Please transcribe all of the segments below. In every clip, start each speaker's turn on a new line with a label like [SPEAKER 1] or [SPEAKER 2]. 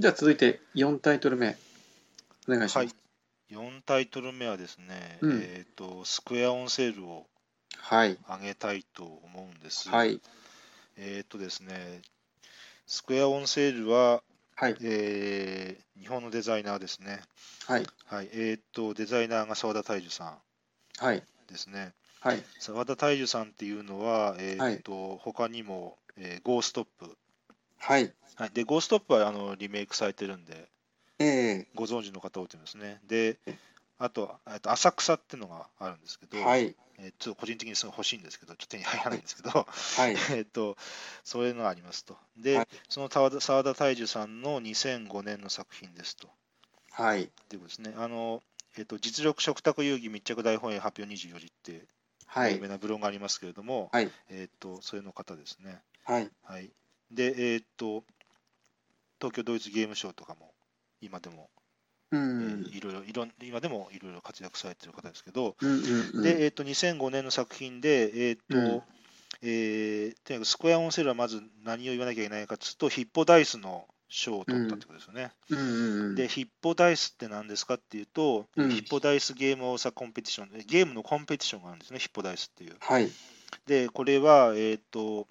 [SPEAKER 1] じゃあ続いて4タイトル目、お願いします。
[SPEAKER 2] はい。4タイトル目はですね、
[SPEAKER 1] うん
[SPEAKER 2] えっ、と、スクエアオンセールを
[SPEAKER 1] はい。
[SPEAKER 2] 上げたいと思うんです。
[SPEAKER 1] はい。
[SPEAKER 2] えっ、とですね、スクエアオンセールは、
[SPEAKER 1] はい。
[SPEAKER 2] えー日本のデザイナーですね。
[SPEAKER 1] はい。
[SPEAKER 2] はい。えっ、と、デザイナーが澤田大樹さん
[SPEAKER 1] はい。
[SPEAKER 2] ですね。
[SPEAKER 1] はい。
[SPEAKER 2] 澤田大樹さんっていうのは、えっ、と、他にも、えーゴーストップ。
[SPEAKER 1] はい。
[SPEAKER 2] はい。で、ゴーストップはあのリメイクされてるんで、
[SPEAKER 1] ええ
[SPEAKER 2] ご存知の方多いと思いますね。で、あと、と浅草っていうのがあるんですけど、
[SPEAKER 1] はい。
[SPEAKER 2] えーちょっと個人的にすごい欲しいんですけど、ちょっと手に入らないんですけど、
[SPEAKER 1] はい。
[SPEAKER 2] えっと、そういうのがありますと。で、
[SPEAKER 1] はい
[SPEAKER 2] その澤田澤田大樹さんの2005年の作品ですと。
[SPEAKER 1] はい。
[SPEAKER 2] っていうことですね。あの、えっと、実力食卓遊戯密着大本営発表24時って
[SPEAKER 1] はい
[SPEAKER 2] 有名。なブログがありますけれども、
[SPEAKER 1] はい。
[SPEAKER 2] えっと、それの方ですね。
[SPEAKER 1] はい。
[SPEAKER 2] はい。で、えっと、東京ドイツゲームショウとかも今でも、
[SPEAKER 1] う
[SPEAKER 2] え
[SPEAKER 1] ん。
[SPEAKER 2] ーいろいろいろん今でもいろいろ活躍されてる方ですけど、
[SPEAKER 1] うんうんうん。
[SPEAKER 2] で、えっと2005年の作品で、えっと
[SPEAKER 1] うん
[SPEAKER 2] えーとにかくスクエアオンセールはまず何を言わなきゃいけないかというと、ヒッポダイスの賞を取ったってことですよね。
[SPEAKER 1] うんうんうん。
[SPEAKER 2] で、ヒッポダイスって何ですかっていうと、
[SPEAKER 1] うん
[SPEAKER 2] ヒッポダイスゲームオーサコンペティション、ゲームのコンペティションがあるんですね、ヒッポダイスっていう。
[SPEAKER 1] はい。
[SPEAKER 2] で、これは、えっ、と、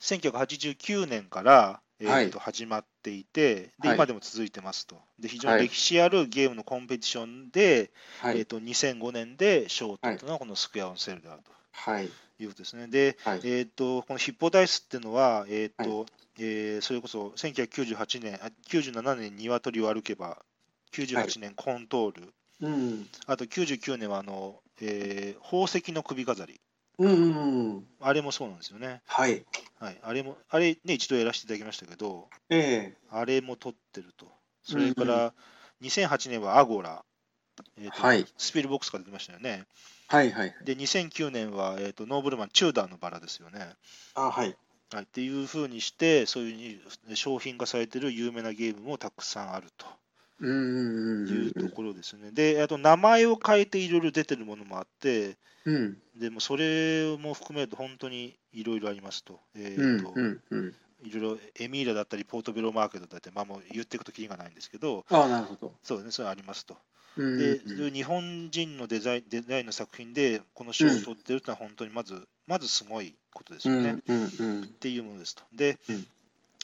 [SPEAKER 2] 1989年から、えー
[SPEAKER 1] はい
[SPEAKER 2] と始まっていてで、
[SPEAKER 1] はい
[SPEAKER 2] 今でも続いてますと。で、非常
[SPEAKER 1] はい
[SPEAKER 2] に歴史あるゲームのコンペティションで、えー、
[SPEAKER 1] はい。
[SPEAKER 2] と2005年で賞を取ったのはこのスクエアオンセールである
[SPEAKER 1] はい。
[SPEAKER 2] ということですね。で、
[SPEAKER 1] はい。
[SPEAKER 2] えー、とこのヒッポダイスっていうのは、えーとえーそれこそ1998年、あ97年、鶏を歩けば、98年、コントール、
[SPEAKER 1] うん。
[SPEAKER 2] あと99年はあの、えー宝石の首飾り、
[SPEAKER 1] うんうんうん。
[SPEAKER 2] あれもそうなんですよね。
[SPEAKER 1] はい。
[SPEAKER 2] はい、あれも、あれね、一度やらせていただきましたけど、
[SPEAKER 1] ええ。
[SPEAKER 2] あれも撮ってると。それから、2008年はアゴラ、えーと
[SPEAKER 1] はい
[SPEAKER 2] スピルボックスから出てましたよね。
[SPEAKER 1] はいはい。
[SPEAKER 2] で、2009年は、えーとノーブルマン、チューダーのバラですよね。
[SPEAKER 1] あ、はい。
[SPEAKER 2] はい、っていうふうにして、そういうふうに商品化されてる有名なゲームもたくさんあるというところですね。で、あと名前を変えていろいろ出てるものもあって、
[SPEAKER 1] うん。うん。
[SPEAKER 2] でもそれも含めると本当にいろいろありますと。え
[SPEAKER 1] うん
[SPEAKER 2] ーと
[SPEAKER 1] うんうん。
[SPEAKER 2] いろいろエミーラだったり、ポートベロマーケットだったり、まあ、もう言っていくときりがないんですけど、
[SPEAKER 1] あなるほど。
[SPEAKER 2] そうですね、それありますと。
[SPEAKER 1] うん
[SPEAKER 2] で、日本人のデザインデザインの作品で、この賞を取ってるってのは本当にまず、まずすごいことですよね。っ
[SPEAKER 1] うんうんうん。
[SPEAKER 2] ていうものですと。で、
[SPEAKER 1] うん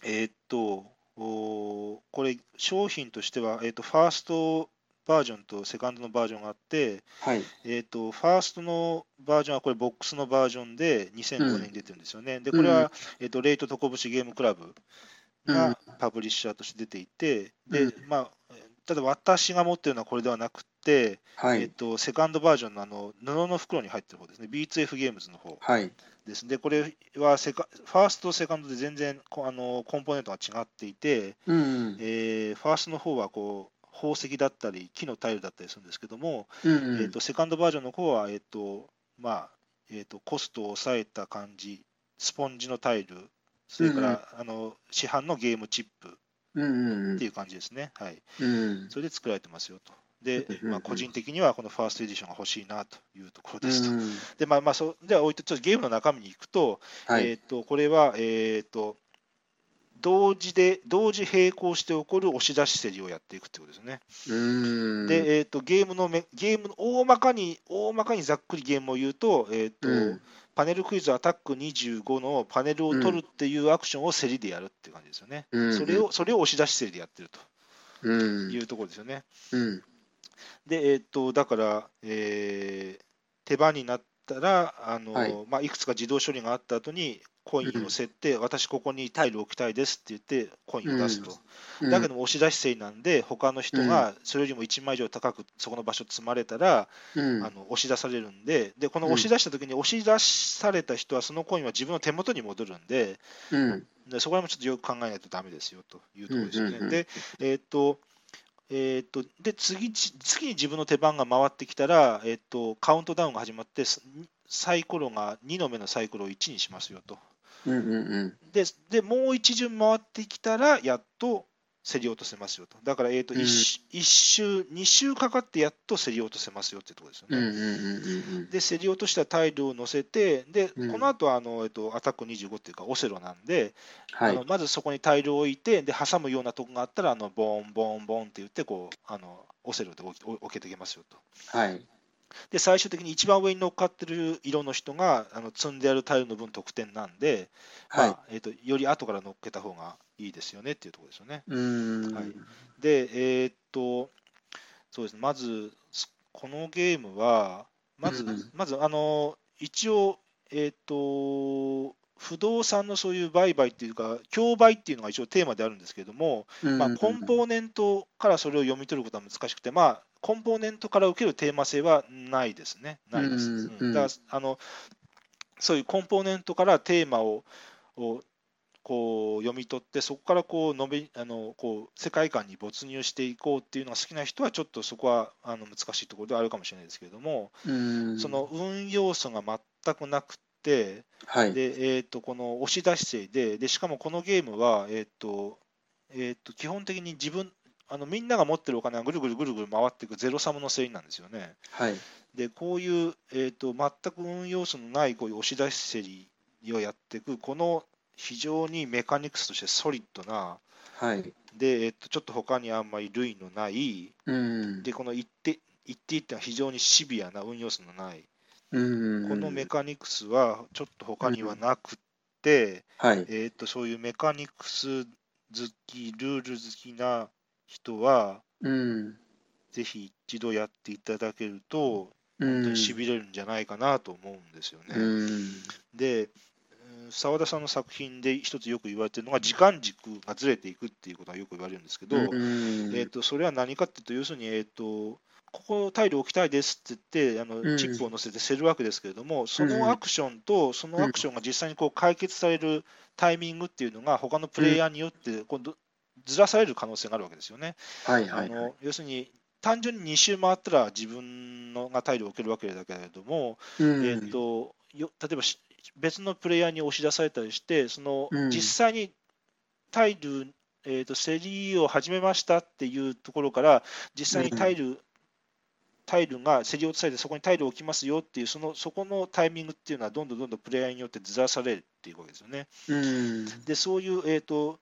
[SPEAKER 2] えーっと、これ、商品としては、えーっと、ファーストバージョンとセカンドのバージョンがあって、
[SPEAKER 1] はい。
[SPEAKER 2] えー、とファーストのバージョンはこれ、ボックスのバージョンで2005年に出てるんですよね。で、これは、えー、とレイトトコブシゲームクラブがパブリッシャーとして出ていて、で
[SPEAKER 1] うん、
[SPEAKER 2] まあ、ただ私が持ってるのはこれではなく
[SPEAKER 1] はい。
[SPEAKER 2] とセカンドバージョンのあの布の袋に入ってる方ですね、B2F ゲームズの方
[SPEAKER 1] はい。
[SPEAKER 2] です。で、これはセカファーストとセカンドで全然こあのコンポーネントが違っていて、
[SPEAKER 1] うん。
[SPEAKER 2] えーファーストの方はこう宝石だったり、木のタイルだったりするんですけども、
[SPEAKER 1] うん
[SPEAKER 2] えー、とセカンドバージョンの方は、えーとまあえー、とコストを抑えた感じ、スポンジのタイル、それから、あの市販のゲームチップっ
[SPEAKER 1] うんうん
[SPEAKER 2] ていう感じですね。はい、
[SPEAKER 1] うん。
[SPEAKER 2] それで作られてますよと。でまあ、個人的にはこのファーストエディションが欲しいなというところですと。
[SPEAKER 1] うん
[SPEAKER 2] で、まあ、まあ、そうでは置いて、ちょっとゲームの中身に行くと、
[SPEAKER 1] はい。
[SPEAKER 2] えー、とこれは、えー、と同時で、同時並行して起こる押し出し競りをやっていくってことですね。
[SPEAKER 1] うん。
[SPEAKER 2] で、えー、とゲームのめゲームの大まかに大まかにざっくりゲームを言うと,、えーと
[SPEAKER 1] うん
[SPEAKER 2] パネルクイズアタック25のパネルを取るっていうアクションを競りでやるっていう感じですよね。
[SPEAKER 1] うん
[SPEAKER 2] それをそれを押し出し競りでやってる
[SPEAKER 1] うん
[SPEAKER 2] というところですよね。
[SPEAKER 1] うん。
[SPEAKER 2] で、えー、とだから、えー手番になったらあの、
[SPEAKER 1] はい。
[SPEAKER 2] いまあ、いくつか自動処理があった後にコインを競って、私ここにタイルを置きたいですって言ってコインを出すと。
[SPEAKER 1] うん。
[SPEAKER 2] だけども押し出し制なんで、他の人がそれよりも1枚以上高くそこの場所積まれたら、
[SPEAKER 1] うん。
[SPEAKER 2] あの押し出されるんで、でこの押し出した時に押し出された人はそのコインは自分の手元に戻るんで、
[SPEAKER 1] うん。
[SPEAKER 2] でそこら辺もちょっとよく考えないとダメですよというところですよね。
[SPEAKER 1] うんうんうん
[SPEAKER 2] で、えーっと、えーっと、で次、次に自分の手番が回ってきたら、えーっと、カウントダウンが始まって、すサイコロが2の目のサイコロを1にしますよと。
[SPEAKER 1] うんうん
[SPEAKER 2] で、でもう一巡回ってきたら、やっと競り落とせますよと。だから、えーと
[SPEAKER 1] うん
[SPEAKER 2] 一周一周、2周かかってやっと競り落とせますよっていうところですよね。
[SPEAKER 1] うんうんうんうん
[SPEAKER 2] で、競り落としたタイルを乗せて、で、
[SPEAKER 1] うん
[SPEAKER 2] この後はあの、えっとアタック25っていうか、オセロなんで、
[SPEAKER 1] はい
[SPEAKER 2] あの。まずそこにタイルを置いて、で挟むようなとこがあったら、あのボンボンボンって言ってこうあの、オセロで置けていきますよと。
[SPEAKER 1] はい。
[SPEAKER 2] で、最終的に一番上に乗っかってる色の人があの積んであるタイルの分得点なんで、
[SPEAKER 1] はい。
[SPEAKER 2] ま。あえっとより後から乗っけた方がいいですよねっていうところですよね。はい。で、えーっと、そうですね、まず、すこのゲームは、まず、
[SPEAKER 1] うん
[SPEAKER 2] まずあの一応、えーっと、不動産のそういう売買っていうか、競売っていうのが一応テーマであるんですけれども、まあ、コンポーネントからそれを読み取ることは難しくて、まあ、コンポーネントから受けるテーマ性はないですね。ないです。
[SPEAKER 1] うん
[SPEAKER 2] うんだからあのそういうコンポーネントからテーマををこう読み取って、そこからこう述べあのこう世界観に没入していこうっていうのが好きな人は、ちょっとそこはあの難しいところではあるかもしれないですけれども、
[SPEAKER 1] うん。
[SPEAKER 2] その運要素が全くなくて、
[SPEAKER 1] はい。
[SPEAKER 2] で、えー、とこの押し出し性でで、しかもこのゲームは、えーとえー、と基本的に自分あの、みんなが持ってるお金がぐるぐるぐるぐる回っていくゼロサムのせいなんですよね。
[SPEAKER 1] はい。
[SPEAKER 2] で、こういう、えー、と全く運要素のないこういう押し出し競りをやっていく、この非常にメカニクスとしてソリッドな、
[SPEAKER 1] はい。
[SPEAKER 2] で、えー、とちょっと他にあんまり類のない、
[SPEAKER 1] うん。
[SPEAKER 2] で、この一手一手一手が非常にシビアな運要素のない、
[SPEAKER 1] うん。
[SPEAKER 2] このメカニクスはちょっと他にはなくて、
[SPEAKER 1] はい。
[SPEAKER 2] えー、とそういうメカニクス好き、ルール好きな人は、
[SPEAKER 1] うん。
[SPEAKER 2] ぜひ一度やっていただけると、
[SPEAKER 1] うん。
[SPEAKER 2] 本当にしびれるんじゃないかなと思うんですよね。
[SPEAKER 1] うん。
[SPEAKER 2] で、うん澤田さんの作品で一つよく言われてるのが、時間軸がずれていくっていうことがよく言われるんですけど、
[SPEAKER 1] うん。
[SPEAKER 2] えー、とそれは何かっていうと、要するに、えー、とここタイル置きたいですって言ってあの、
[SPEAKER 1] うん
[SPEAKER 2] チップを乗せてせるわけですけれども、そのアクションと、そのアクションが実際にこう解決されるタイミングっていうのが、他のプレイヤーによって今度ずらされる可能性があるわけですよね。
[SPEAKER 1] はい。はい。
[SPEAKER 2] あの要するに単純に2周回ったら自分のがタイルを置けるわけだけれども、
[SPEAKER 1] うん。
[SPEAKER 2] えー、とよ例えばし別のプレイヤーに押し出されたりして、その
[SPEAKER 1] うん
[SPEAKER 2] 実際にタイル、えー、と競りを始めましたっていうところから、実際にタイル、タイルが競り落とされて、そこにタイルを置きますよっていう、そのそこのタイミングっていうのは、どんどんどんどんプレイヤーによってずらされるっていうわけですよね。
[SPEAKER 1] うん。
[SPEAKER 2] で、そういう、えーと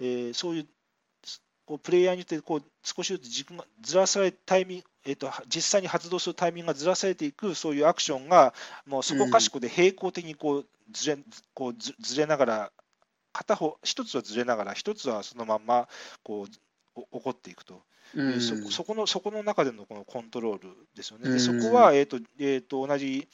[SPEAKER 2] えーそういうこうプレイヤーによってこう少しずつ軸がずらされタイミング、えーと、実際に発動するタイミングがずらされていく、そういうアクションが、もうそこかしこで平行的にこうずれこうずずれながら、片方、一つはずれながら、一つはそのまんまこう起こっていくと。
[SPEAKER 1] うん。
[SPEAKER 2] そそこのそこの中でのこのコントロールですよね。
[SPEAKER 1] うん
[SPEAKER 2] でそこは、えーとえー、と同じ、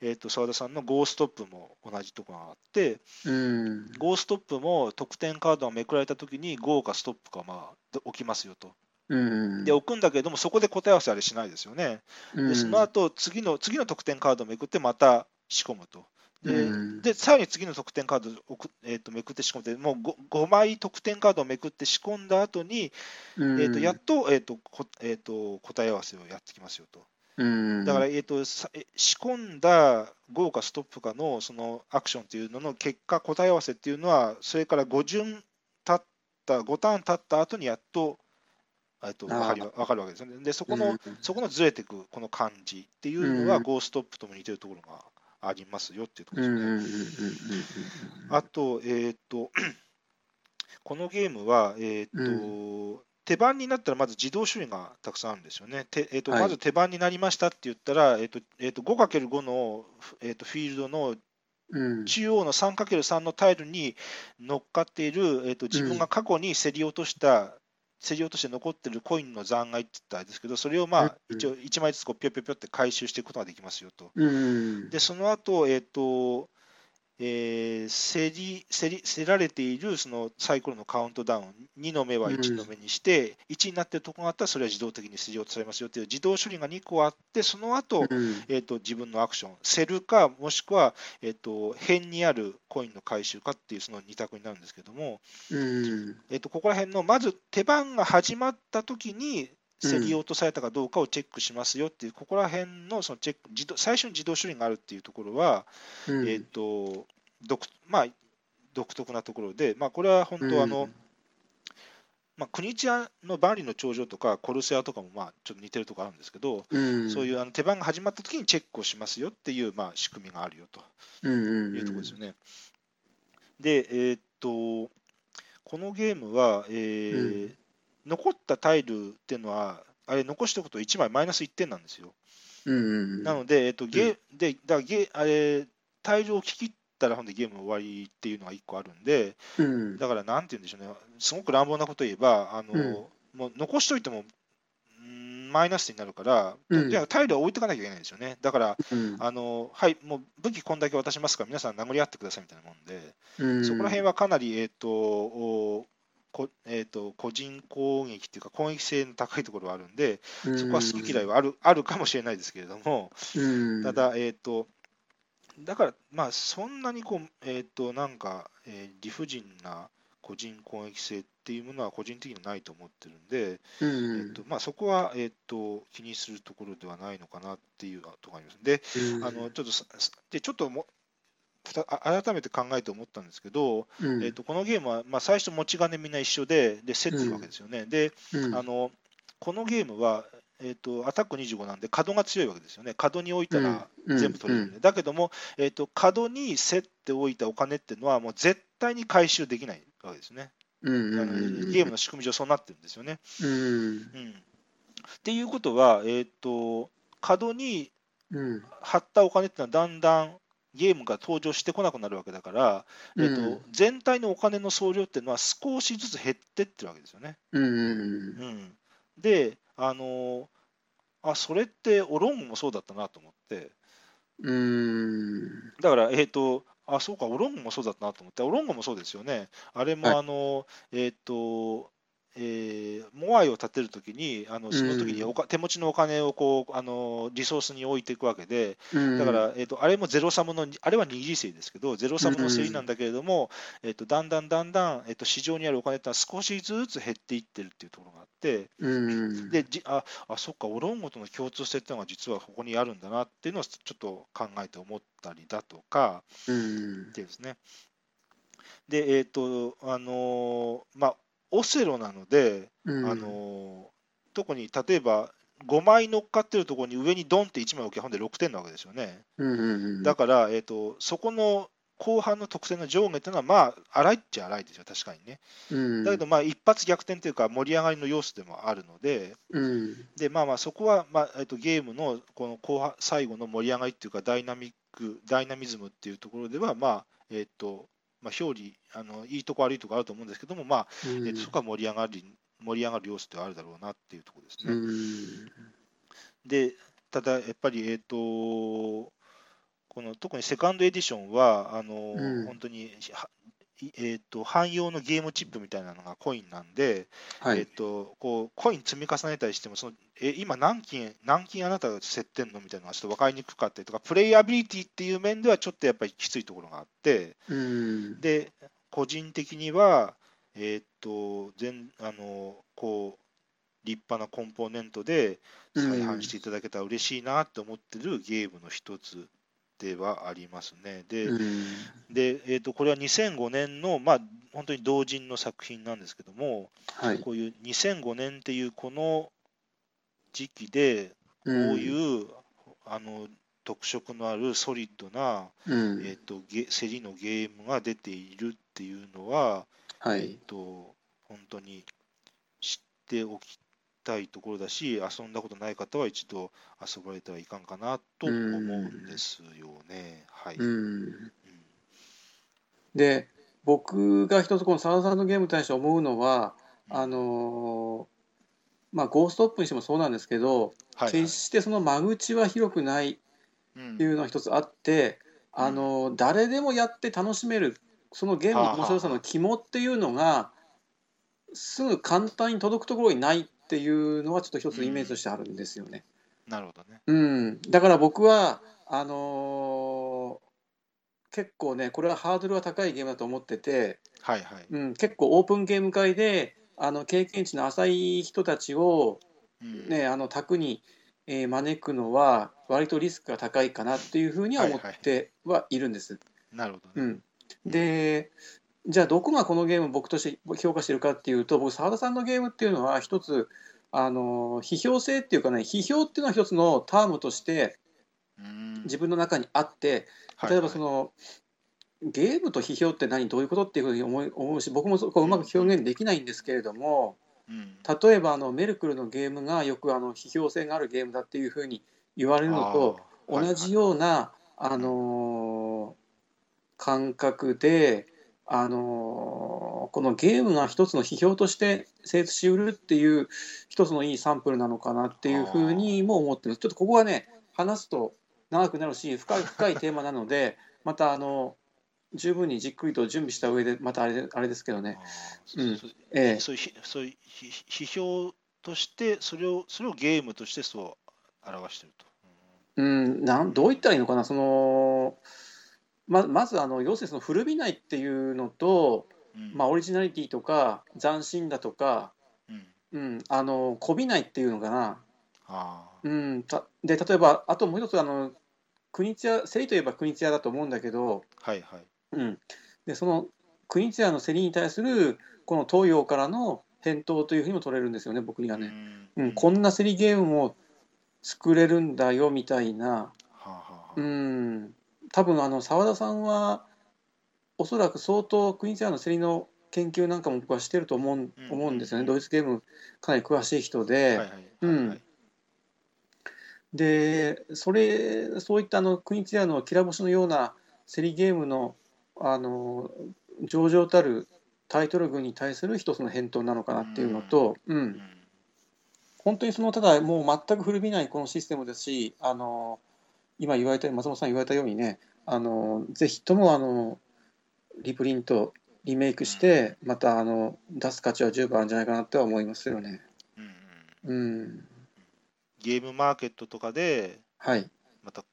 [SPEAKER 2] えー、と澤田さんのゴーストップも同じところがあって、
[SPEAKER 1] うん。
[SPEAKER 2] ゴーストップも得点カードがめくられたときに、ゴーかストップかまあ置きますよと。
[SPEAKER 1] うん。
[SPEAKER 2] で、置くんだけれども、そこで答え合わせあれしないですよね。
[SPEAKER 1] うん
[SPEAKER 2] で、その後次の次の得点カードをめくって、また仕込むと。で、
[SPEAKER 1] うん
[SPEAKER 2] でさらに次の得点カードをえー、とめくって仕込んで、もう 5, 枚得点カードをめくって仕込んだ後に、
[SPEAKER 1] うん
[SPEAKER 2] えー、とやっと,、えーとこえー、と答え合わせをやってきますよと。
[SPEAKER 1] うん。
[SPEAKER 2] だから、えー、と仕込んだ GO かストップかのそのアクションっていうのの結果、答え合わせっていうのは、それから5順経った、5ターン経った後にやっと、えっと分かり
[SPEAKER 1] あ
[SPEAKER 2] わかるわけですよね。で、そこの、
[SPEAKER 1] うん
[SPEAKER 2] そこのずれていくこの感じっていうのは、
[SPEAKER 1] うん
[SPEAKER 2] GO ストップとも似てるところがありますよっていうとこ
[SPEAKER 1] う
[SPEAKER 2] ろ
[SPEAKER 1] ん。
[SPEAKER 2] ですね。あと、えっ、と、このゲームは、えっ、と、手番になったらまず自動処理がたくさんあるんですよね。てえーと
[SPEAKER 1] はい
[SPEAKER 2] まず手番になりましたって言ったら、えーとえー、と 5×5 の、えー、とフィールドの
[SPEAKER 1] うん。
[SPEAKER 2] 中央の 3×3 のタイルに乗っかっている、えー、と自分が過去に競り落とした、競り落として残っているコインの残骸って言ったらあれですけど、それをまあ
[SPEAKER 1] うん
[SPEAKER 2] 一応1枚ずつこうぴょぴょぴょって回収していくことができますよと。
[SPEAKER 1] うん。
[SPEAKER 2] で、その後、えっ、と、えー、競り、競り、競られているそのサイコロのカウントダウン、2の目は1の目にして、1になっているところがあったら、それは自動的に競り落とされますよという自動処理が2個あって、その後、
[SPEAKER 1] うん。
[SPEAKER 2] えー、と自分のアクション、セルか、もしくは、えー、と辺にあるコインの回収かっていうその2択になるんですけども、
[SPEAKER 1] うん。
[SPEAKER 2] えー、とここら辺の、まず手番が始まった時に、競り落とされたかどうかをチェックしますよっていう、ここら辺のそのチェック自動最初に自動処理があるっていうところは、
[SPEAKER 1] うん。
[SPEAKER 2] えー、と独まあ、独特なところで、まあ、これは本当あの、まあ、国チアの万里の長城とかコルセアとかもまあちょっと似てるところあるんですけど、
[SPEAKER 1] うん。
[SPEAKER 2] そういうあの手番が始まった時にチェックをしますよっていう、まあ、仕組みがあるよと
[SPEAKER 1] うんうん。
[SPEAKER 2] いうところですよね。で、えーっと、このゲームは、えー残ったタイルっていうのは、あれ、残しておくと1枚マイナス1点なんですよ。
[SPEAKER 1] うんうん。
[SPEAKER 2] なので、えーっとゲでだゲあれタイルを聞ったらほんでゲーム終わりっていうのが1個あるんで、
[SPEAKER 1] うん。
[SPEAKER 2] だからなんて言うんでしょうね、すごく乱暴なこと言えば、あの
[SPEAKER 1] うん
[SPEAKER 2] もう残しといても、うんマイナスになるから、
[SPEAKER 1] うん
[SPEAKER 2] タイルは置いとかなきゃいけないんですよね。だから、
[SPEAKER 1] うん。
[SPEAKER 2] あのはい、もう武器こんだけ渡しますから、皆さん殴り合ってくださいみたいなもんで、
[SPEAKER 1] うん。
[SPEAKER 2] そこら辺はかなり、えーとおこえー、と個人攻撃っていうか、攻撃性の高いところはあるんで、そこは好き嫌いはあるあるかもしれないですけれども、
[SPEAKER 1] うん。
[SPEAKER 2] ただ、えっ、と、だから、まあ、そんなにこう、えっ、と、なんか、えー理不尽な個人攻撃性っていうものは個人的にはないと思ってるんで、
[SPEAKER 1] うん。
[SPEAKER 2] えっとまあ、そこは、えっと気にするところではないのかなっていうところがあります。で、
[SPEAKER 1] うん
[SPEAKER 2] あのちょっとさでちょっとも改めて考えて思ったんですけど、
[SPEAKER 1] うん。
[SPEAKER 2] えっとこのゲームは、まあ、最初持ち金みんな一緒で、で競ってるわけですよね。で、
[SPEAKER 1] うん。
[SPEAKER 2] あのこのゲームは、えっとアタック25なんで、角が強いわけですよね。角に置いたら
[SPEAKER 1] うん。
[SPEAKER 2] 全部取れるんで、だけども、えっと角に競っておいたお金っていうのは、もう絶対に回収できないわけですね。
[SPEAKER 1] うん
[SPEAKER 2] あのゲームの仕組み上、そうなってるんですよね。
[SPEAKER 1] うん。
[SPEAKER 2] うん、っていうことは、えっと角に
[SPEAKER 1] うん。
[SPEAKER 2] 貼ったお金っていうのはだんだんゲームが登場してこなくなるわけだから、えっと
[SPEAKER 1] うん
[SPEAKER 2] 全体のお金の総量っていうのは少しずつ減ってってるわけですよね。
[SPEAKER 1] うん
[SPEAKER 2] うん、で、あのーあ、それってオロングもそうだったなと思って、
[SPEAKER 1] うん。
[SPEAKER 2] だから、えっ、と、あ、そうか、オロングもそうだったなと思って、オロングもそうですよね。あれも、
[SPEAKER 1] はい。
[SPEAKER 2] あのーえっ、と、えーモアイを建てるときに、あのその時におか手持ちのお金をこうあのリソースに置いていくわけで、だから、えー、とあれもゼロサムの、あれは二次性ですけど、ゼロサムの競りなんだけれども、えー、とだんだんだんだん、えー、と市場にあるお金ってのは少しずつ減っていってるっていうところがあって、
[SPEAKER 1] うん。
[SPEAKER 2] でじああ、そっか、オロンゴとの共通性っていうのが実はここにあるんだなっていうのをちょっと考えて思ったりだとか、
[SPEAKER 1] うん。
[SPEAKER 2] っていうですね。で、えっ、と、あのーまあ、オセロなので、
[SPEAKER 1] うん
[SPEAKER 2] あのー特に例えば5枚乗っかってるところに上にドンって1枚置きゃほんで6点なわけですよね。
[SPEAKER 1] うんうん
[SPEAKER 2] だから、えー、とそこの後半の得点の上下っていうのは、まあ、荒いっちゃ荒いですよ、確かにね。
[SPEAKER 1] うん
[SPEAKER 2] だけど、まあ、一発逆転というか、盛り上がりの要素でもあるので、
[SPEAKER 1] うん
[SPEAKER 2] でまあまあそこは、まあえっとゲームのこの後半最後の盛り上がりっていうかダイナミックダイナミズムっていうところではまあえっとまあ表裏あのいいとこ悪いとこあると思うんですけどもまあ、えっとそこは盛り上がり盛り上がる要素ではあるだろうなっていうところですね。
[SPEAKER 1] うん。
[SPEAKER 2] でただやっぱりえっとこの特にセカンドエディションはあの、
[SPEAKER 1] うん。
[SPEAKER 2] 本当にはいえっと汎用のゲームチップみたいなのがコインなんで、えっ
[SPEAKER 1] はい
[SPEAKER 2] と、こうコイン積み重ねたりしてもそのえ今何金、何金あなたが競ってんのみたいなのがちょっと分かりにくかったりとか、プレイアビリティっていう面ではちょっとやっぱりきついところがあって、
[SPEAKER 1] うん。
[SPEAKER 2] で個人的には、えーっと全あのこう立派なコンポーネントで再販していただけたら嬉しいなって思ってるゲームの一つではありますね。で、
[SPEAKER 1] うん。
[SPEAKER 2] でえーっとこれは2005年の、まあ、本当に同人の作品なんですけども、
[SPEAKER 1] はい。
[SPEAKER 2] こういう2005年っていうこの時期で、こういう、あの特色のあるソリッドな、
[SPEAKER 1] うん。
[SPEAKER 2] えー、とゲ競りのゲームが出ているっていうのは、えー
[SPEAKER 1] はい
[SPEAKER 2] と本当に知っておきたいところだし、遊んだことない方は一度遊ばれてはいかんかなと思うんですよね。はい。
[SPEAKER 1] うん。
[SPEAKER 2] うん。
[SPEAKER 1] で僕が一つこのサウザンドゲームに対して思うのはあのーまあゴーストオップにしてもそうなんですけど
[SPEAKER 2] はいはい。
[SPEAKER 1] 決してその間口は広くない
[SPEAKER 2] うん。
[SPEAKER 1] っていうのが一つあって、あの誰でもやって楽しめるそのゲームの面白さの肝っていうのがすぐ簡単に届くところにないっていうのはちょっと一つイメージとしてあるんですよね。
[SPEAKER 2] なるほどね。
[SPEAKER 1] うん、だから僕はあのー結構ねこれはハードルが高いゲームだと思ってて、
[SPEAKER 2] はいはい。
[SPEAKER 1] うん、結構オープンゲーム会であの経験値の浅い人たちを、
[SPEAKER 2] うん。
[SPEAKER 1] ね、あの卓に、えー招くのは割とリスクが高いかなっていうふうには思ってはいるんです。
[SPEAKER 2] なるほどね。
[SPEAKER 1] うん、でじゃあどこがこのゲーム僕として評価してるかっていうと僕澤田さんのゲームっていうのは一つあの批評性っていうかね批評っていうのは一つのタームとして
[SPEAKER 2] うん。
[SPEAKER 1] 自分の中にあって例えばその、ゲームと批評って何？どういうことっていうふうに思い思うし僕もそこうまく表現できないんですけれども
[SPEAKER 2] うん。
[SPEAKER 1] 例えばあのメルクルのゲームがよくあの批評性があるゲームだっていうふうに言われるのと同じような、あのー感覚で、あのーこのゲームが一つの批評として成立しうるっていう一つのいいサンプルなのかなっていうふうにも思ってます。ちょっとここはね話すと長くなるし深い 深いテーマなのでまたあの十分にじっくりと準備した上でまたあれであれですけどね。うん
[SPEAKER 2] そう
[SPEAKER 1] ええ
[SPEAKER 2] そういうひそういうひ批評としてそれをそれをゲームとしてそう表してると。
[SPEAKER 1] うん、なんどう言ったらいいのかな、そのままずあの要するにその古びないっていうのと、
[SPEAKER 2] うん。
[SPEAKER 1] まあ、オリジナリティとか斬新だとか、
[SPEAKER 2] うん。
[SPEAKER 1] うん、あのこびないっていうのかな、
[SPEAKER 2] あ
[SPEAKER 1] うん、たで例えばあともう一つあの国津屋競りといえば国津屋だと思うんだけど、
[SPEAKER 2] ーはいはい。
[SPEAKER 1] うん、でその国津屋の競りに対するこの東洋からの返答というふうにも取れるんですよね僕にはね、
[SPEAKER 2] う
[SPEAKER 1] うん、こんな競りゲームも作れるんだよみたいな。
[SPEAKER 2] はあはあはあ。
[SPEAKER 1] うん、多分あの澤田さんはおそらく相当クイーンアの競りの研究なんかも僕はしてると思う思うんですよね、ドイツゲームかなり詳しい人で、でそれそういったあのクイーンズエアのきら星のような競りゲームのあの上々たるタイトル群に対する一つの返答なのかなっていうのと、うん。
[SPEAKER 2] うん。
[SPEAKER 1] 本当にそのただもう全く古びないこのシステムですしあの今言われた松本さん言われたようにねあのぜひともあのリプリントリメイクしてまたあの出す価値は十分あるんじゃないかなとは思いますよね。
[SPEAKER 2] うんうん
[SPEAKER 1] うん、
[SPEAKER 2] ゲームマーケットとかで
[SPEAKER 1] はい、
[SPEAKER 2] また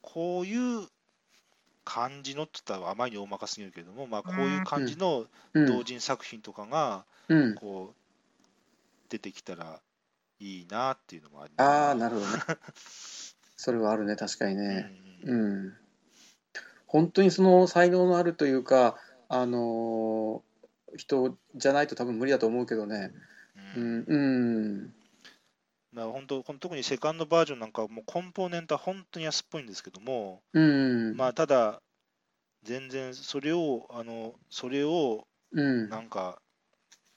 [SPEAKER 2] こういう感じのって言ったらあまりに大まかすぎるけれども、まあ、こういう感じの
[SPEAKER 1] うん。
[SPEAKER 2] 同人作品とかが
[SPEAKER 1] うん、
[SPEAKER 2] こう出てきたらいいなっていうのもあり
[SPEAKER 1] ああなるほどね。それはあるね確かに
[SPEAKER 2] うん
[SPEAKER 1] ね。
[SPEAKER 2] うん。
[SPEAKER 1] うん、本当にその才能のあるというかあの人じゃないと多分無理だと思うけどね。
[SPEAKER 2] う
[SPEAKER 1] うん。ん、うん。
[SPEAKER 2] だから本当この特にセカンドバージョンなんかはもうコンポーネントは本当に安っぽいんですけども、
[SPEAKER 1] うん、
[SPEAKER 2] まあ、ただ全然それをあのそれを
[SPEAKER 1] うん、
[SPEAKER 2] なんか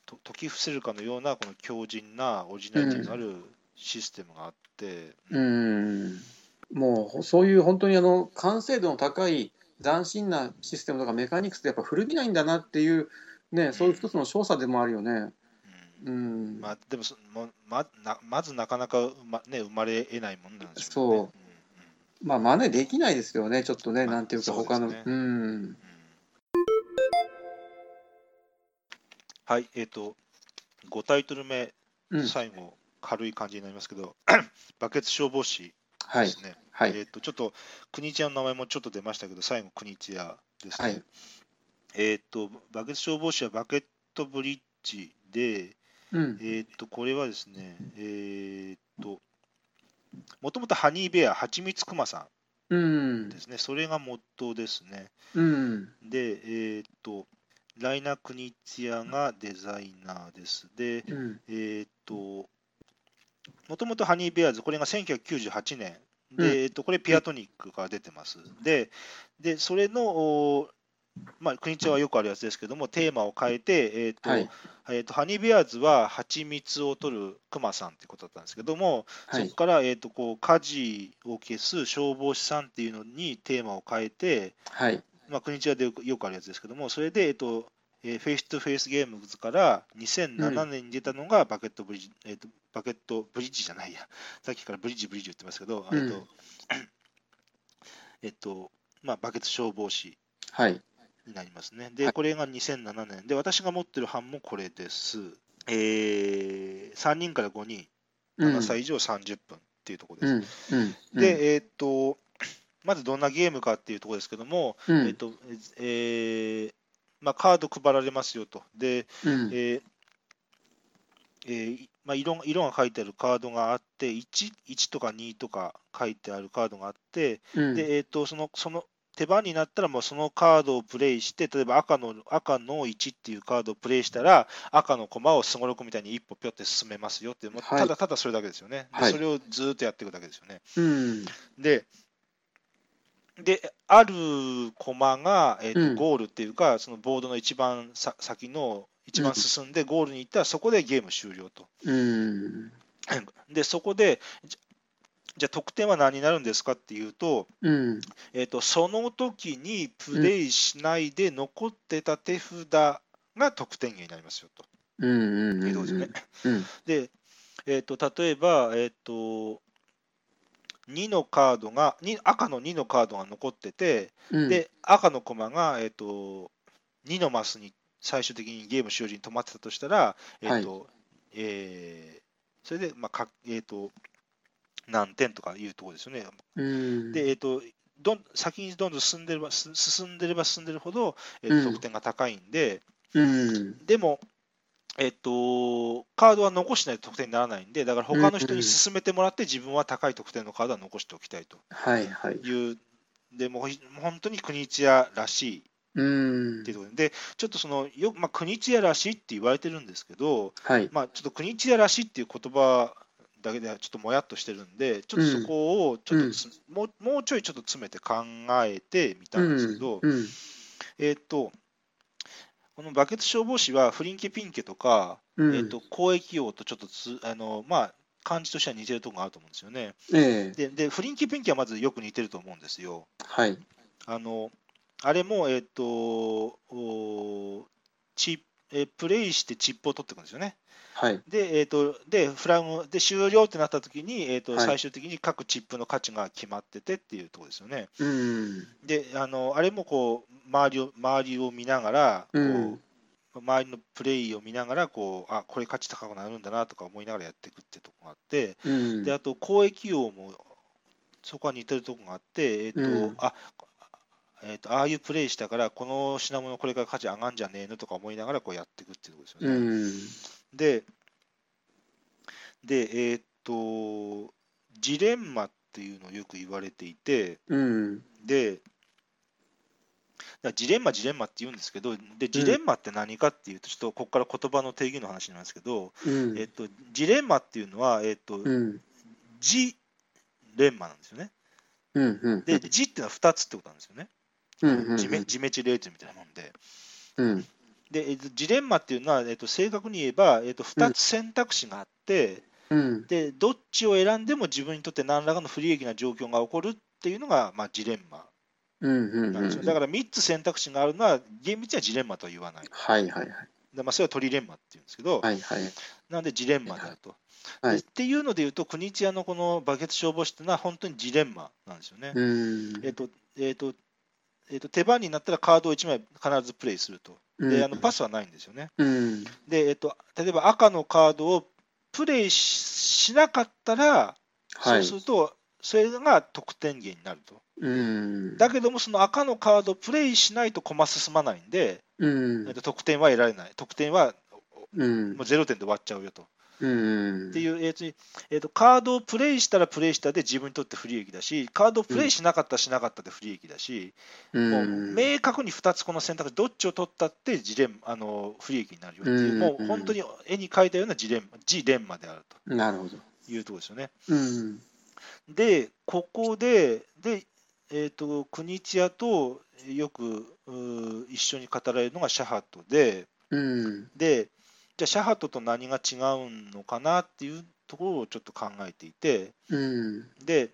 [SPEAKER 2] と解き伏せるかのようなこの強靭なオリジナリティのあるシステムがあって、
[SPEAKER 1] うん、もうそういう本当にあの完成度の高い斬新なシステムとかメカニクスってやっぱ古びないんだなっていうねそういう一つの証左でもあるよね。
[SPEAKER 2] うん。
[SPEAKER 1] うん、
[SPEAKER 2] まあ、でもそもまなまずなかなか、まね、生まれ得ないもんなんでしょうね。
[SPEAKER 1] そう。まあ真似できないですよねちょっとね
[SPEAKER 2] まあ
[SPEAKER 1] なんていうか他の。
[SPEAKER 2] ね
[SPEAKER 1] うん。
[SPEAKER 2] うん。はい、えっ、と、5タイトル目、
[SPEAKER 1] うん。
[SPEAKER 2] 最後、軽い感じになりますけど、バケツ消防士
[SPEAKER 1] はい
[SPEAKER 2] ですね。
[SPEAKER 1] はい
[SPEAKER 2] えっ、と、ちょっと、国津屋の名前もちょっと出ましたけど、最後、国津屋ですね。
[SPEAKER 1] はい
[SPEAKER 2] えっ、と、バケツ消防士はバケットブリッジで、
[SPEAKER 1] うん
[SPEAKER 2] えっ、と、これはですね、えっ、と、もともとハニーベア、はちみつくまさ
[SPEAKER 1] うん
[SPEAKER 2] んですね。それがモットーですね。
[SPEAKER 1] うん
[SPEAKER 2] で、えっ、と、ライナ・クニツヤがデザイナーです。で、
[SPEAKER 1] うん
[SPEAKER 2] えっ、と、もともとハニーベアーズ、これが1998年。で、
[SPEAKER 1] うん。
[SPEAKER 2] えっと、これピアトニックから出てます。で、でそれの、おまあ、クニツィアはよくあるやつですけども、テーマを変えて、えっ、と、
[SPEAKER 1] はい。
[SPEAKER 2] えーとハニーベアーズは蜂蜜を取るクマさんってことだったんですけども、
[SPEAKER 1] はい。
[SPEAKER 2] そこから、えー、とこう火事を消す消防士さんっていうのにテーマを変えて、
[SPEAKER 1] はい。
[SPEAKER 2] まあ、クニツィアでよくよくあるやつですけども、それで、えーとえー Face to Face Games から2007年に出たのがバケットブリッジ、えーとバケットブリッジじゃないや、さっきからブリッジブリッジ言ってますけど、
[SPEAKER 1] うん。
[SPEAKER 2] とえっとまあ、バケツ消防士
[SPEAKER 1] はい。
[SPEAKER 2] になりますね。で、
[SPEAKER 1] はい。
[SPEAKER 2] これが2007年。で、私が持ってる版もこれです。えー、3人から5人、
[SPEAKER 1] うん。
[SPEAKER 2] 7歳以上30分っていうところ
[SPEAKER 1] う
[SPEAKER 2] です。
[SPEAKER 1] ん。うん。うん。
[SPEAKER 2] で、えーっと、まずどんなゲームかっていうところですけども、
[SPEAKER 1] うん。
[SPEAKER 2] えーっと、えーまあ、カード配られますよと。で、
[SPEAKER 1] うん
[SPEAKER 2] えーえーまあ、色が色が書いてあるカードがあって1、1とか2とか書いてあるカードがあって、
[SPEAKER 1] うん
[SPEAKER 2] で、えーっとそのその手番になったらもうそのカードをプレイして、例えば赤の赤の1っていうカードをプレイしたら、赤の駒をすごろくみたいに一歩ぴょって進めますよって、ただただそれだけですよね。で
[SPEAKER 1] はい
[SPEAKER 2] それをずーっとやっていくだけですよね。
[SPEAKER 1] うん。
[SPEAKER 2] で、である駒が、えーと
[SPEAKER 1] うん
[SPEAKER 2] ゴールっていうか、そのボードの一番さ先の、一番進んでゴールに行ったら、そこでゲーム終了と。
[SPEAKER 1] うん。
[SPEAKER 2] で、そこで、じゃあ得点は何になるんですかっていうと、
[SPEAKER 1] うん。
[SPEAKER 2] えー、とその時にプレイしないで残ってた手札が得点源になりますよと
[SPEAKER 1] うん。
[SPEAKER 2] でえー、と例えば、えー、と2のカードが2赤の2のカードが残ってて、
[SPEAKER 1] うん。
[SPEAKER 2] で赤の駒が、えー、と2のマスに最終的にゲーム終了に止まってたとしたら、えーとえーそれで、まあかえー、と何点とかいうところですよね。
[SPEAKER 1] うん。
[SPEAKER 2] で、えー、とどん先にどんどん進んでればす進んでれば進んでるほど、えー得点が高いんで、
[SPEAKER 1] うん。
[SPEAKER 2] でも、えっと、カードは残しないと得点にならないんで、だから他の人に進めてもらって、自分は高い得点のカードは残しておきたいと。
[SPEAKER 1] はいはい。
[SPEAKER 2] いう、でもう本当に国津屋らしい。
[SPEAKER 1] うん。
[SPEAKER 2] っていうところで、でちょっとそのよ、まあ、国津屋らしいって言われてるんですけど、
[SPEAKER 1] はい。
[SPEAKER 2] まあ、ちょっと国津屋らしいっていう言葉だけではちょっともやっとしてるんで、ちょっとそこをちょっとつ、もうもうちょいちょっと詰めて考えてみたんですけど、
[SPEAKER 1] うん。
[SPEAKER 2] えっ、と、このバケツ消防士はフリンケピンケとか、
[SPEAKER 1] うん。
[SPEAKER 2] えー、と交易王とちょっとつあの、まあ、感じとしては似てるところがあると思うんですよね。
[SPEAKER 1] ええ。
[SPEAKER 2] でで、フリンケピンケはまずよく似てると思うんですよ。
[SPEAKER 1] はい。
[SPEAKER 2] あのあれも、えっ、とおチえープレイしてチップを取っていくんですよね。
[SPEAKER 1] はい。
[SPEAKER 2] で、えー、とでフラグで終了ってなった時に、えーと
[SPEAKER 1] はい
[SPEAKER 2] 最終的に各チップの価値が決まっててっていうところですよね。
[SPEAKER 1] うん。
[SPEAKER 2] で、あのあれもこう周りを周りを見ながら、こう
[SPEAKER 1] うん
[SPEAKER 2] 周りのプレイを見ながらこう、あこれ価値高くなるんだなとか思いながらやっていくってとこがあって、
[SPEAKER 1] うん。
[SPEAKER 2] であと交易王もそこは似てるとこがあって、えっと
[SPEAKER 1] うん
[SPEAKER 2] あえっとああいうプレイしたから、この品物これから価値上がんじゃねえのとか思いながらこうやっていくっていうとこですよね。
[SPEAKER 1] うん。
[SPEAKER 2] で、でえっと、ジレンマっていうのをよく言われていて、
[SPEAKER 1] うん。
[SPEAKER 2] で、ジレンマ、ジレンマって言うんですけど、でジレンマって何かっていうと、ちょっとここから言葉の定義の話なんですけど、
[SPEAKER 1] うん。
[SPEAKER 2] えっと、ジレンマっていうのは、えっと、
[SPEAKER 1] うん。
[SPEAKER 2] ジレンマなんですよね。
[SPEAKER 1] うん。うん。
[SPEAKER 2] で、ジっていうのは2つってことなんですよね。
[SPEAKER 1] うん。
[SPEAKER 2] ジメジメチレーツみたいなもんで。
[SPEAKER 1] うん。
[SPEAKER 2] で、えっとジレンマっていうのは、えっと、正確に言えば、えっと、2つ選択肢があって、
[SPEAKER 1] うん。
[SPEAKER 2] で、どっちを選んでも自分にとって何らかの不利益な状況が起こるっていうのが、まあ、ジレンマ。なんですよ。だから3つ選択肢があるのは、厳密にはジレンマとは言わない。
[SPEAKER 1] はいはいはい。
[SPEAKER 2] でまあ、それはトリレンマっていうんですけど、
[SPEAKER 1] はいはい。
[SPEAKER 2] なんでジレンマであると。
[SPEAKER 1] はい
[SPEAKER 2] でっていうのでいうと、国津屋のこのバケツ消防士っていうのは本当にジレンマなんですよね。
[SPEAKER 1] うん。
[SPEAKER 2] えっと、えっと、えっと、手番になったらカードを1枚必ずプレイすると。で、あのパスはないんですよね。
[SPEAKER 1] うん。
[SPEAKER 2] で、えっと、例えば赤のカードをプレイししなかったら、そう
[SPEAKER 1] はい。
[SPEAKER 2] すると、それが得点源になると。
[SPEAKER 1] うん。
[SPEAKER 2] だけども、その赤のカードをプレイしないと駒進まないんで、
[SPEAKER 1] うん
[SPEAKER 2] えっ。と、得点は得られない。得点は
[SPEAKER 1] うん
[SPEAKER 2] もう。0点で終わっちゃうよと。
[SPEAKER 1] うん。
[SPEAKER 2] っていう、ええーと、カードをプレイしたらプレイしたで自分にとって不利益だし、カードをプレイしなかったらしなかったで不利益だし、
[SPEAKER 1] うん。
[SPEAKER 2] もう明確に2つこの選択肢、どっちを取ったってジレンあの不利益になるよっていう、
[SPEAKER 1] うん
[SPEAKER 2] もう本当に絵に描いたようなジレンジレンマである
[SPEAKER 1] なるほど。
[SPEAKER 2] というところですよね。
[SPEAKER 1] うん。
[SPEAKER 2] で、ここで、でえー、と国津屋とよく一緒に語られるのがシャハトで、
[SPEAKER 1] うん。
[SPEAKER 2] で、じゃあシャハトと何が違うのかなっていうところをちょっと考えていて、
[SPEAKER 1] うん。
[SPEAKER 2] で、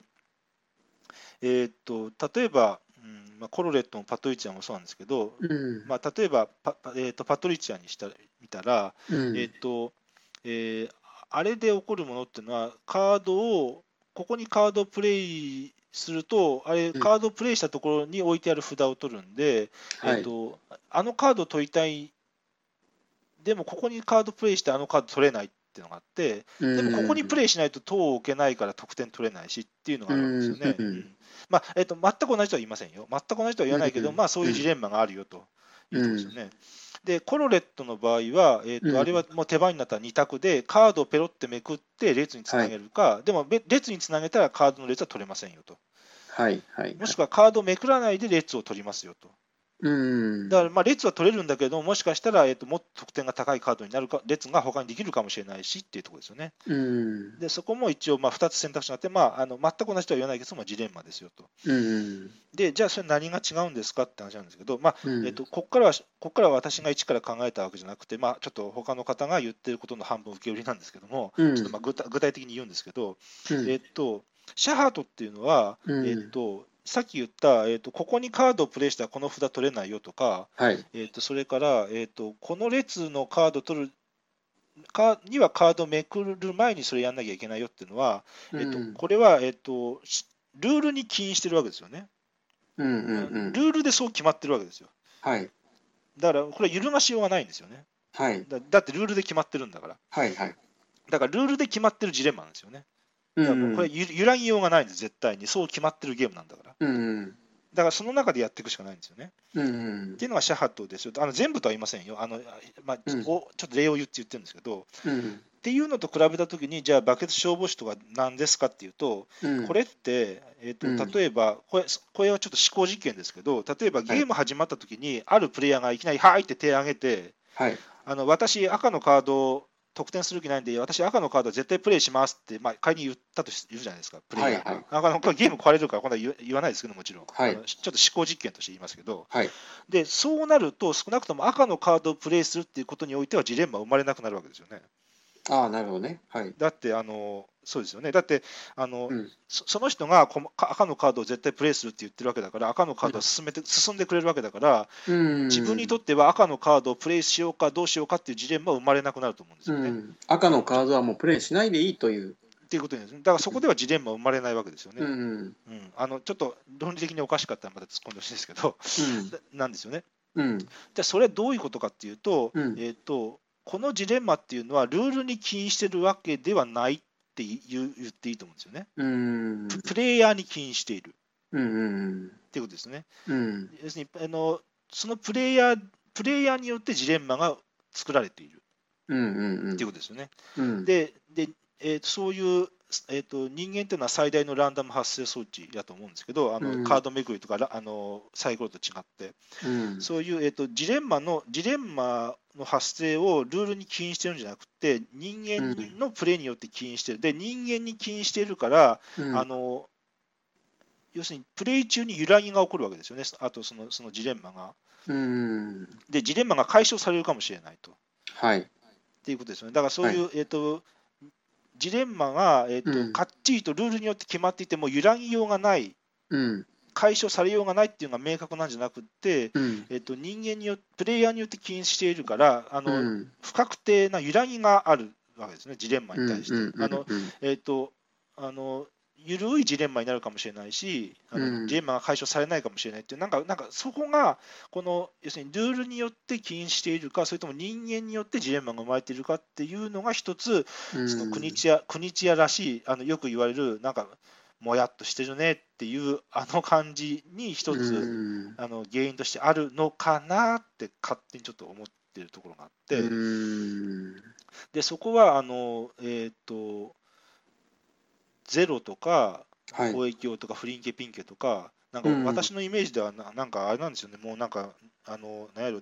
[SPEAKER 2] えーっと例えば、うんまあ、コロレットもパトリツィアもそうなんですけど、
[SPEAKER 1] うん。
[SPEAKER 2] まあ、例えばパ,パ、えーっとパトリツィアにした見たら、
[SPEAKER 1] うん。
[SPEAKER 2] えーっとえーあれで起こるものっていうのは、カードを、ここにカードをプレイすると、あれ、
[SPEAKER 1] うん
[SPEAKER 2] カードをプレイしたところに置いてある札を取るんで、
[SPEAKER 1] はい
[SPEAKER 2] えーっとあのカードを取りたい、でもここにカードプレイしてあのカード取れないっていうのがあって、でもここにプレイしないと塔を置けないから得点取れないしっていうのがあるんですよね。まあえっと全く同じとは言いませんよ。全く同じとは言わないけど、
[SPEAKER 1] うん
[SPEAKER 2] まあそういうジレンマがあるよというところですよね。で、コロレットの場合は、えっ
[SPEAKER 1] うん
[SPEAKER 2] とあれはもう手番になったら2択で、カードをペロってめくって列につなげるか、でもべ列につなげたらカードの列は取れませんよと
[SPEAKER 1] はいはい。
[SPEAKER 2] もしくはカードをめくらないで列を取りますよと。
[SPEAKER 1] うん。
[SPEAKER 2] だからまあ列は取れるんだけど、もしかしたら、えっともっと得点が高いカードになるか、列が他にできるかもしれないしっていうところですよね。
[SPEAKER 1] うん。
[SPEAKER 2] で、そこも一応まあ2つ選択肢があって、まあ、あの全く同じとは言わないけど、まあ、ジレンマですよと。
[SPEAKER 1] うん。
[SPEAKER 2] で、じゃあそれ何が違うんですかって話なんですけど、まあ
[SPEAKER 1] うん
[SPEAKER 2] えっとここからはここからは私が一から考えたわけじゃなくて、まあ、ちょっと他の方が言ってることの半分受け売りなんですけども、
[SPEAKER 1] うん
[SPEAKER 2] ちょっとまあ具体的に言うんですけど、
[SPEAKER 1] うん
[SPEAKER 2] えっと、シャハートっていうのは、
[SPEAKER 1] うん
[SPEAKER 2] えっと、さっき言った、えっと、ここにカードをプレイしたらこの札取れないよとか、
[SPEAKER 1] はい。
[SPEAKER 2] えっと、それから、えっと、この列のカード取るかにはカードをめくる前にそれやんなきゃいけないよっていうのは、えっと
[SPEAKER 1] うん、
[SPEAKER 2] これは、えっと、しルールに起因してるわけですよね。
[SPEAKER 1] うんうんうん
[SPEAKER 2] ル。ールでそう決まってるわけですよ。
[SPEAKER 1] はい。
[SPEAKER 2] だから、これは揺るがしようがないんですよね。
[SPEAKER 1] はい。
[SPEAKER 2] だだってルールで決まってるんだから。
[SPEAKER 1] はいはい。
[SPEAKER 2] だからルールで決まってるジレンマなんですよね。
[SPEAKER 1] う
[SPEAKER 2] だからこれ揺らぎようがないんです、絶対に。そう決まってるゲームなんだから。
[SPEAKER 1] うん。
[SPEAKER 2] だからその中でやっていくしかないんですよね。
[SPEAKER 1] うん
[SPEAKER 2] っていうのがシャハトですよ。あの全部とは言いませんよ。あのまあ
[SPEAKER 1] うん
[SPEAKER 2] おちょっと例を言って言ってるんですけど、
[SPEAKER 1] うん。
[SPEAKER 2] っていうのと比べたときに、じゃあ、バケツ消防士とは何ですかっていうと、
[SPEAKER 1] うん。
[SPEAKER 2] これって、えーと
[SPEAKER 1] うん
[SPEAKER 2] 例えばこれ、これはちょっと思考実験ですけど、例えばゲーム始まったときに、あるプレイヤーがいきなり、はいって手を挙げて、
[SPEAKER 1] はい。
[SPEAKER 2] あの私、赤のカードを得点する気ないんで、私、赤のカード絶対プレイしますって、まあ、仮に言ったとし言うじゃないですか、プレイヤーが。
[SPEAKER 1] はいはい
[SPEAKER 2] あのこれゲーム壊れるから、こんな言わないですけど、もちろん、
[SPEAKER 1] はい
[SPEAKER 2] ちょっと思考実験として言いますけど、
[SPEAKER 1] はい。
[SPEAKER 2] でそうなると、少なくとも赤のカードをプレイするっていうことにおいては、ジレンマ生まれなくなるわけですよね。
[SPEAKER 1] ああ、なるほどね。はい。
[SPEAKER 2] だって、あのそうですよね。だって、あの
[SPEAKER 1] うん。
[SPEAKER 2] そその人が赤のカードを絶対プレイするって言ってるわけだから、赤のカードを進めて、進んでくれるわけだから、
[SPEAKER 1] うん。
[SPEAKER 2] 自分にとっては赤のカードをプレイしようかどうしようかっていうジレンマは生まれなくなると思うんですよね。っ
[SPEAKER 1] うん。赤のカードはもうプレイしないでいいという。
[SPEAKER 2] ていうことですね。だからそこではジレンマは生まれないわけですよね。
[SPEAKER 1] う
[SPEAKER 2] うん
[SPEAKER 1] ん。
[SPEAKER 2] あのちょっと論理的におかしかったらまた突っ込んでほしいですけど、な なんですよね。
[SPEAKER 1] うん。
[SPEAKER 2] じゃあそれはどういうことかっていうと、
[SPEAKER 1] うん
[SPEAKER 2] えー、とこのジレンマっていうのはルールに起因してるわけではないって言っていいと思うんですよね。
[SPEAKER 1] うん。
[SPEAKER 2] ププレイヤーに起因している
[SPEAKER 1] うん。うん。
[SPEAKER 2] っていうことですね。
[SPEAKER 1] うん。
[SPEAKER 2] 要するにあのそのプレイヤープレイヤーによってジレンマが作られている
[SPEAKER 1] うん。うん。
[SPEAKER 2] っていうことですよね。
[SPEAKER 1] うん。
[SPEAKER 2] でで、えーとそういう、えーと人間っていうのは最大のランダム発生装置だと思うんですけど、あの
[SPEAKER 1] うん
[SPEAKER 2] カードめくりとかラあのサイコロと違って、
[SPEAKER 1] うん。
[SPEAKER 2] そういう、えー、とジレンマのジレンマの発生をルールに起因してるんじゃなくて、人間のプレイによって起因してる。で、人間に起因しているから、
[SPEAKER 1] うん
[SPEAKER 2] あの要するにプレイ中に揺らぎが起こるわけですよね、あとそのそのジレンマが。
[SPEAKER 1] うん。
[SPEAKER 2] で、ジレンマが解消されるかもしれないと。
[SPEAKER 1] はい。
[SPEAKER 2] っていうことですよね。だからそういう、えっ、と、ジレンマが、えっと
[SPEAKER 1] うん
[SPEAKER 2] かっちりとルールによって決まっていても、揺らぎようがない、
[SPEAKER 1] うん。
[SPEAKER 2] 解消されようがないっていうのが明確なんじゃなくって、
[SPEAKER 1] うん。
[SPEAKER 2] えっと人間によプレイヤーによって起因しているから、あの
[SPEAKER 1] うん。
[SPEAKER 2] 不確定な揺らぎがあるわけですね、ジレンマ
[SPEAKER 1] うん。
[SPEAKER 2] に対して。
[SPEAKER 1] うん。
[SPEAKER 2] あのえっとあのゆるいジレンマになるかもしれないし、あの
[SPEAKER 1] うん
[SPEAKER 2] ジレンマが解消されないかもしれないっていう、なんか、なんかそこが、この要するにルールによって起因しているか、それとも人間によってジレンマが生まれているかっていうのが一つ、
[SPEAKER 1] うん。
[SPEAKER 2] その国千谷国千谷らしい、あのよく言われる、なんか、もやっとしてるねっていう、あの感じに一つ、
[SPEAKER 1] うん。
[SPEAKER 2] あの原因としてあるのかなって、勝手にちょっと思ってるところがあって、
[SPEAKER 1] うん。
[SPEAKER 2] でそこはあの、えー、とゼロとか、
[SPEAKER 1] はい。
[SPEAKER 2] 攻撃王とかフリンケピンケとか、なんか
[SPEAKER 1] うん
[SPEAKER 2] 私のイメージではな、なんかあれなんですよね、もうなんか、あのなんやろ、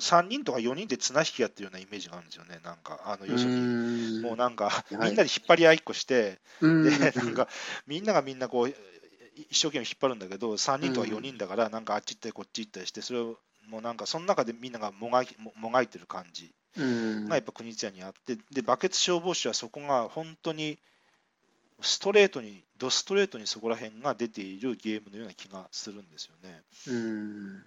[SPEAKER 2] 3人とか4人で綱引きやってるようなイメージがあるんですよね、なんか、あの要するに、
[SPEAKER 1] うん。
[SPEAKER 2] もうなんか、
[SPEAKER 1] い。
[SPEAKER 2] みんなで引っ張り合いっこして、
[SPEAKER 1] うん。
[SPEAKER 2] でなんかみんながみんなこう一生懸命引っ張るんだけど、3人とか4人だから、なんかあっち行ったりこっち行ったりして、それをもうなんか、その中でみんながもがいももがいてる感じ。
[SPEAKER 1] うん。
[SPEAKER 2] がやっぱ国津屋にあって、で、バケツ消防士はそこが本当にストレートに、ドストレートにそこら辺が出ているゲームのような気がするんですよね。
[SPEAKER 1] うん。
[SPEAKER 2] うん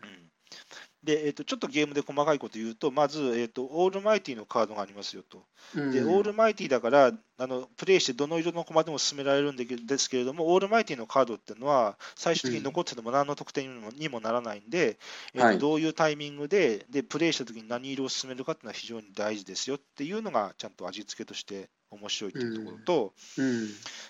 [SPEAKER 2] で、えー、とちょっとゲームで細かいこと言うと、まず、えーと、オールマイティのカードがありますよと。で、オールマイティだからあの、プレイしてどの色の駒でも進められるんですけれども、オールマイティのカードっていうのは、最終的に残ってても何の得点にもにもならないんで、えーと
[SPEAKER 1] はい。
[SPEAKER 2] どういうタイミングででプレイしたときに何色を進めるかっていうのは非常に大事ですよっていうのが、ちゃんと味付けとして面白いっていうところと、
[SPEAKER 1] うん。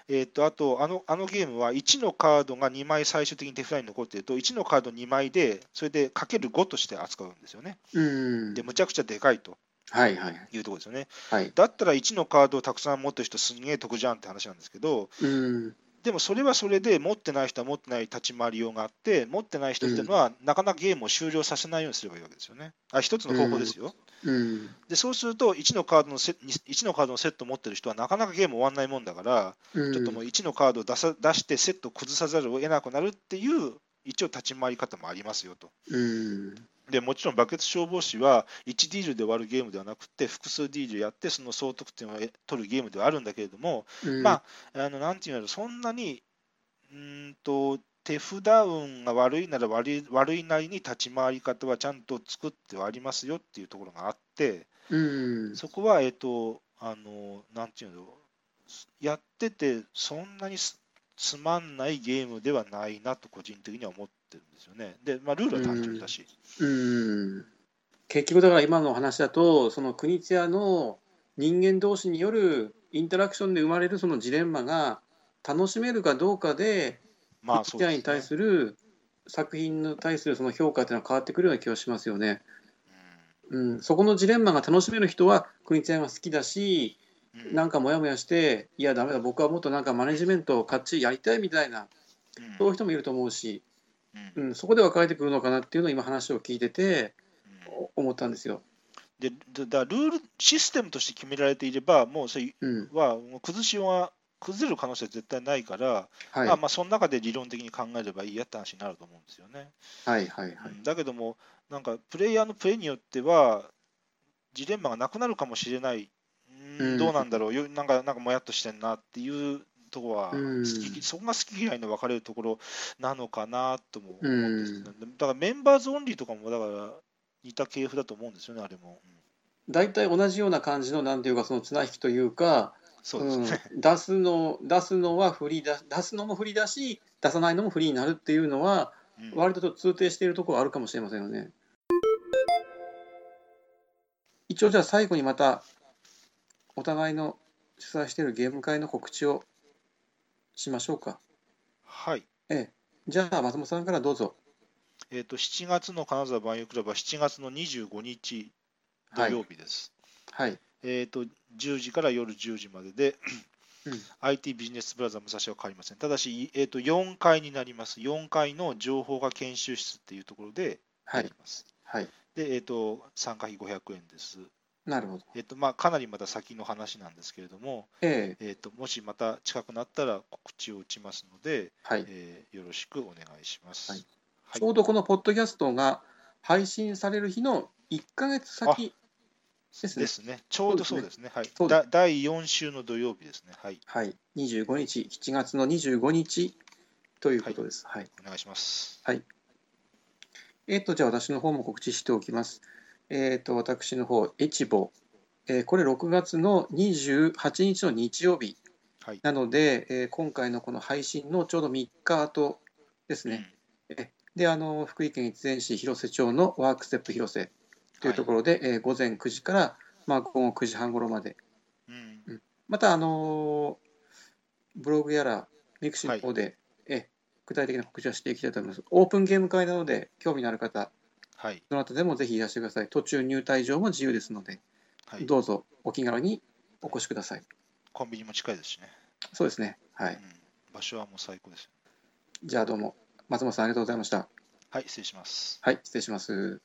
[SPEAKER 2] えー、とあとあの、あのゲームは1のカードが2枚最終的に手札に残っていると、1のカード2枚で、それでかける5として扱うんですよね。
[SPEAKER 1] うん。
[SPEAKER 2] で、むちゃくちゃでかいと。
[SPEAKER 1] はいはい。
[SPEAKER 2] いうところですよね。
[SPEAKER 1] はい。
[SPEAKER 2] だったら1のカードをたくさん持ってる人、すんげえ得じゃんって話なんですけど、
[SPEAKER 1] うん
[SPEAKER 2] でもそれはそれで持ってない人は持ってない立ち回りようがあって持ってない人っていうのは、なかなかゲームを終了させないようにすればいいわけですよね。あ一つの方法ですよ。
[SPEAKER 1] うん
[SPEAKER 2] でそうすると1のカードのセ1のカードのセットを持ってる人はなかなかゲーム終わんないもんだから、
[SPEAKER 1] うん
[SPEAKER 2] ちょっともう1のカードを出さ出してセットを崩さざるを得なくなるっていう一応立ち回り方もありますよと。
[SPEAKER 1] うん
[SPEAKER 2] でもちろんバケツ消防士は1ディールで終わるゲームではなくて複数ディールやってその総得点を得取るゲームではあるんだけれども、
[SPEAKER 1] うん。
[SPEAKER 2] まああのなんていうのそんなにうーんと手札運が悪いなら悪い悪いなりに立ち回り方はちゃんと作ってはありますよっていうところがあって
[SPEAKER 1] うん。
[SPEAKER 2] そこはえっ、とあのなんていうのやっててそんなにすつまんないゲームではないなと個人的には思ってるんですよね。で、まあ、ルールは単純だし。
[SPEAKER 1] うん結局だから今の話だとその国津屋の人間同士によるインタラクションで生まれるそのジレンマが楽しめるかどうかで
[SPEAKER 2] まあ
[SPEAKER 1] 国津屋に対する作品に対するその評価っていうのは変わってくるような気がしますよね。うん、そこのジレンマが楽しめる人は国津屋が好きだし
[SPEAKER 2] うん
[SPEAKER 1] なんかモヤモヤしていやダメだ僕はもっとなんかマネジメントをかっちりやりたいみたいな
[SPEAKER 2] うん
[SPEAKER 1] そういう人もいると思うし、
[SPEAKER 2] うん。
[SPEAKER 1] うん、そこで分かれてくるのかなっていうのを今話を聞いてて思ったんですよ。
[SPEAKER 2] ででだからルールシステムとして決められていれば、もうそれ
[SPEAKER 1] うん。
[SPEAKER 2] はもう崩しようが崩れる可能性は絶対ないから、
[SPEAKER 1] はい。
[SPEAKER 2] まあ、まあその中で理論的に考えればいいやって話になると思うんですよね。
[SPEAKER 1] はいはいはい。
[SPEAKER 2] うん。だけども、なんかプレイヤーのプレイによっては、ジレンマがなくなるかもしれない、うーん
[SPEAKER 1] うん。
[SPEAKER 2] どうなんだろう、よなんかなんかもやっとしてんなっていうとは、
[SPEAKER 1] うん
[SPEAKER 2] そこが好き嫌いの分かれるところなのかなとも思うんですけど、
[SPEAKER 1] う
[SPEAKER 2] だからメンバーズオンリーとかもだから似た系譜だと思うんですよね、あれも。うん
[SPEAKER 1] 大体同じような感じのなんていうかその綱引きというか、
[SPEAKER 2] そうですね。
[SPEAKER 1] うん出すの出すのはフリーだ出すのもフリーだし出さないのもフリーになるっていうのは
[SPEAKER 2] うん
[SPEAKER 1] 割と通底しているところはあるかもしれませんよね。一応じゃあ最後にまたお互いの主催しているゲーム会の告知をしましょうか。
[SPEAKER 2] はい。
[SPEAKER 1] ええ、じゃあ松本さんからどうぞ。
[SPEAKER 2] えっ、と、7月の金沢万有クラブは7月の25日土曜日です。
[SPEAKER 1] はい。
[SPEAKER 2] えっ、と、10時から夜10時までで、
[SPEAKER 1] うん
[SPEAKER 2] IT ビジネスプラザ武蔵は変わりません。ただし、えっ、と、4階になります。4階の情報化研修室っていうところで
[SPEAKER 1] はい
[SPEAKER 2] やり。ます。
[SPEAKER 1] はい。
[SPEAKER 2] で、えっ、と、参加費500円です。
[SPEAKER 1] なるほど。
[SPEAKER 2] えっ、と、まあ、かなりまた先の話なんですけれども、
[SPEAKER 1] ええ、
[SPEAKER 2] えっ、と、もしまた近くなったら告知を打ちますので、
[SPEAKER 1] はい。
[SPEAKER 2] えーよろしくお願いします。
[SPEAKER 1] はい
[SPEAKER 2] はい
[SPEAKER 1] ちょうどこのポッドキャストが配信される日の1ヶ月先ですね
[SPEAKER 2] で。すね。ちょうどそうですね。はいだ第4週の土曜日ですね。はい。
[SPEAKER 1] はい。25日、7月の25日ということです。はい。
[SPEAKER 2] お願いします。
[SPEAKER 1] えっ、と、じゃあ私の方も告知しておきます。えっ、と、私の方、エチボ。えーこれ6月の28日の日曜日
[SPEAKER 2] はい。
[SPEAKER 1] なので、えー今回のこの配信のちょうど3日後ですね。えで、あの、福井県越前市広瀬町のワークステップ広瀬というところで、えー午前9時から、まあ、午後9時半頃まで、
[SPEAKER 2] うん。うん。
[SPEAKER 1] また、あのーブログやら、ミクシーの方で、え具体的な告知はしていきたいと思います。オープンゲーム会なので、興味のある方、
[SPEAKER 2] はい。
[SPEAKER 1] どなたでもぜひいらしてください。途中入退場も自由ですので、
[SPEAKER 2] はい。
[SPEAKER 1] どうぞお気軽にお越しください。
[SPEAKER 2] コンビニも近いですしね。
[SPEAKER 1] そうですね。はい。
[SPEAKER 2] うん。場所はもう最高です。
[SPEAKER 1] じゃあどうも、松本さんありがとうございました。
[SPEAKER 2] はい。失礼します。
[SPEAKER 1] はい、失礼します。